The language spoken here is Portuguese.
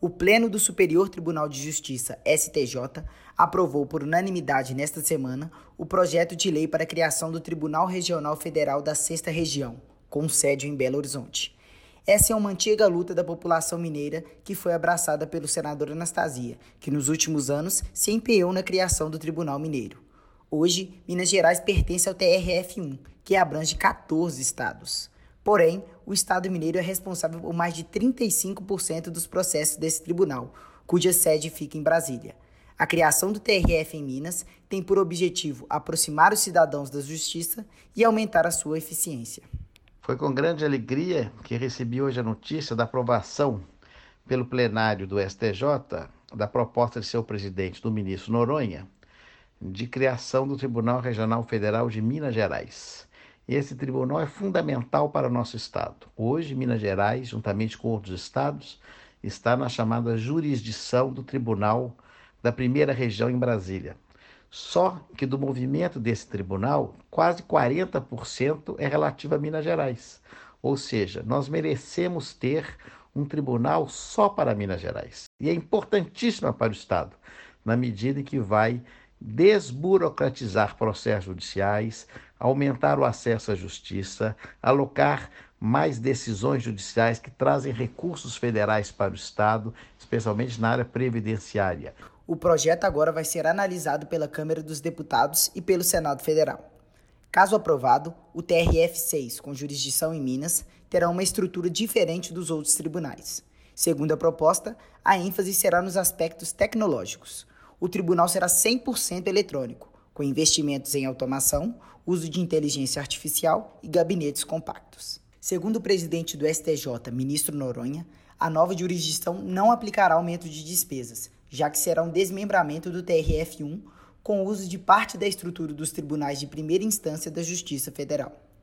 O Pleno do Superior Tribunal de Justiça, STJ, aprovou por unanimidade nesta semana o projeto de lei para a criação do Tribunal Regional Federal da Sexta Região, com sede em Belo Horizonte. Essa é uma antiga luta da população mineira que foi abraçada pelo senador Anastasia, que nos últimos anos se empenhou na criação do Tribunal Mineiro. Hoje, Minas Gerais pertence ao TRF1, que abrange 14 estados. Porém, o Estado mineiro é responsável por mais de 35% dos processos desse tribunal, cuja sede fica em Brasília. A criação do TRF em Minas tem por objetivo aproximar os cidadãos da justiça e aumentar a sua eficiência. Foi com grande alegria que recebi hoje a notícia da aprovação pelo plenário do STJ da proposta de seu presidente, do ministro Noronha, de criação do Tribunal Regional Federal de Minas Gerais. Esse tribunal é fundamental para nosso Estado. Hoje, Minas Gerais, juntamente com outros estados, está na chamada jurisdição do Tribunal da Primeira Região em Brasília. Só que do movimento desse tribunal, quase 40% é relativo a Minas Gerais. Ou seja, nós merecemos ter um tribunal só para Minas Gerais. E é importantíssima para o Estado, na medida em que vai desburocratizar processos judiciais, aumentar o acesso à justiça, alocar mais decisões judiciais que trazem recursos federais para o Estado, especialmente na área previdenciária. O projeto agora vai ser analisado pela Câmara dos Deputados e pelo Senado Federal. Caso aprovado, o TRF-6, com jurisdição em Minas, terá uma estrutura diferente dos outros tribunais. Segundo a proposta, a ênfase será nos aspectos tecnológicos o tribunal será 100% eletrônico, com investimentos em automação, uso de inteligência artificial e gabinetes compactos. Segundo o presidente do STJ, ministro Noronha, a nova jurisdição não aplicará aumento de despesas, já que será um desmembramento do TRF1 com o uso de parte da estrutura dos tribunais de primeira instância da Justiça Federal.